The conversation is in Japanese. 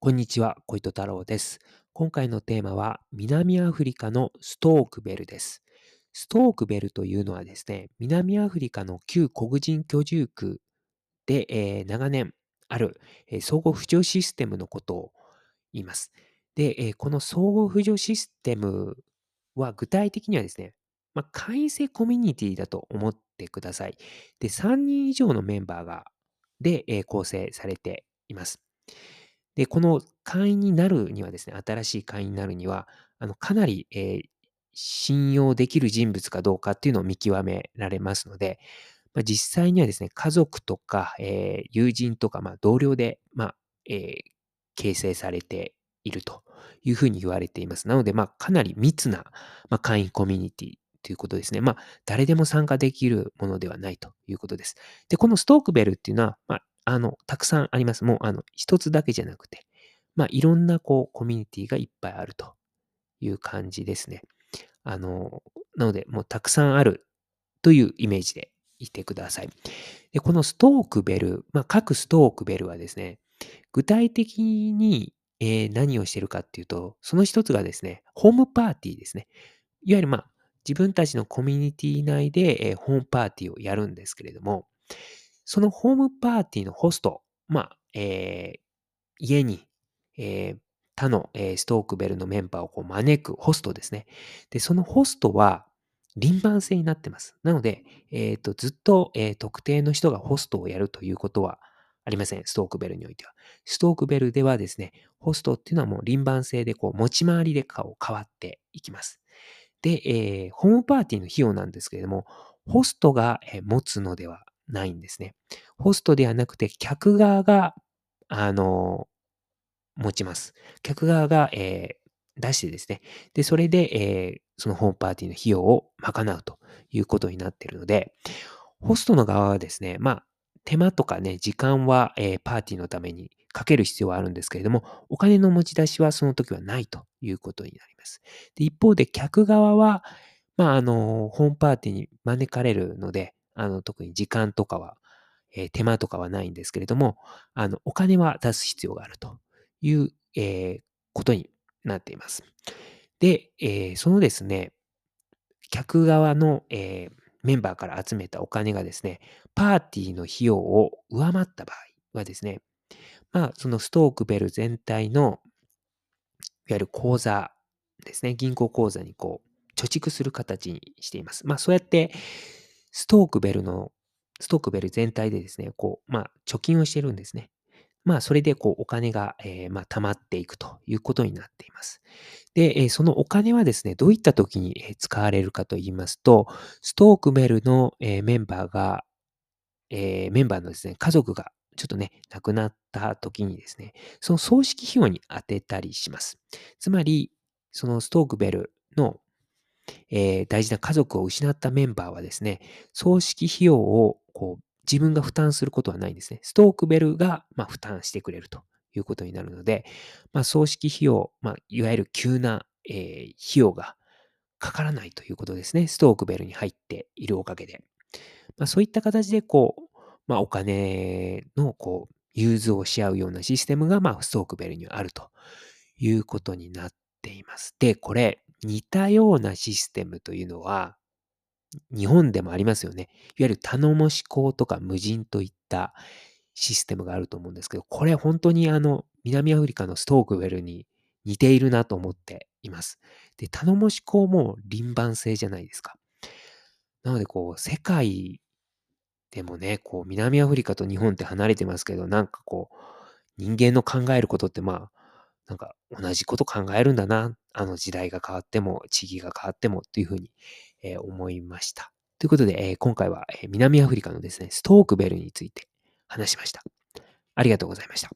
こんにちは、小糸太郎です。今回のテーマは、南アフリカのストークベルです。ストークベルというのはですね、南アフリカの旧黒人居住区で、えー、長年ある、えー、相互扶助システムのことを言います。で、えー、この相互扶助システムは具体的にはですね、まあ、会員制コミュニティだと思ってください。で、3人以上のメンバーがで、え構成されています。で、この会員になるにはですね、新しい会員になるには、あのかなり、えー、信用できる人物かどうかっていうのを見極められますので、まあ、実際にはですね、家族とか、えー、友人とか、まあ、同僚で、まあえー、形成されているというふうに言われています。なので、まあ、かなり密な、まあ、会員コミュニティということですね。まあ、誰でも参加できるものではないということです。で、このストークベルっていうのは、まあ、あの、たくさんあります。もう、あの、一つだけじゃなくて、まあ、いろんな、こう、コミュニティがいっぱいあるという感じですね。あの、なので、もうたくさんあるというイメージでいてください。で、このストークベル、まあ、各ストークベルはですね、具体的に、えー、何をしてるかっていうと、その一つがですね、ホームパーティーですね。いわゆる、まあ、自分たちのコミュニティ内で、え、ホームパーティーをやるんですけれども、そのホームパーティーのホスト、まあ、えー、家に、えー、他の、えー、ストークベルのメンバーをこう招くホストですね。で、そのホストは輪番制になってます。なので、えーと、ずっと、えー、特定の人がホストをやるということはありません。ストークベルにおいては。ストークベルではですね、ホストっていうのはもう輪番制でこう持ち回りで顔変わっていきます。で、えー、ホームパーティーの費用なんですけれども、ホストが持つのではないんですね。ホストではなくて、客側が、あの、持ちます。客側が、えー、出してですね。で、それで、えー、そのホームパーティーの費用を賄うということになっているので、ホストの側はですね、まあ、手間とかね、時間は、えー、パーティーのためにかける必要はあるんですけれども、お金の持ち出しはその時はないということになります。で一方で、客側は、まあ、あの、ホームパーティーに招かれるので、あの、特に時間とかは、えー、手間とかはないんですけれども、あの、お金は出す必要があるという、えー、ことになっています。で、えー、そのですね、客側の、えー、メンバーから集めたお金がですね、パーティーの費用を上回った場合はですね、まあ、そのストークベル全体の、いわゆる口座ですね、銀行口座にこう、貯蓄する形にしています。まあ、そうやって、ストークベルの、ストークベル全体でですね、こう、まあ、貯金をしてるんですね。まあ、それで、こう、お金が、えー、まあ、溜まっていくということになっています。で、えー、そのお金はですね、どういった時に使われるかと言いますと、ストークベルの、えー、メンバーが、えメンバーのですね、家族がちょっとね、亡くなった時にですね、その葬式費用に当てたりします。つまり、そのストークベルのえー、大事な家族を失ったメンバーはですね、葬式費用をこう自分が負担することはないんですね。ストークベルが、まあ、負担してくれるということになるので、まあ、葬式費用、まあ、いわゆる急な、えー、費用がかからないということですね。ストークベルに入っているおかげで。まあ、そういった形で、こう、まあ、お金の、こう、融通をし合うようなシステムが、まあ、ストークベルにあるということになっています。で、これ、似たようなシステムというのは、日本でもありますよね。いわゆる頼もし港とか無人といったシステムがあると思うんですけど、これ本当にあの、南アフリカのストークウェルに似ているなと思っています。で、頼もし港も輪番制じゃないですか。なので、こう、世界でもね、こう、南アフリカと日本って離れてますけど、なんかこう、人間の考えることってまあ、なんか同じこと考えるんだな。あの時代が変わっても、地域が変わってもというふうに、えー、思いました。ということで、えー、今回は、え、南アフリカのですね、ストークベルについて話しました。ありがとうございました。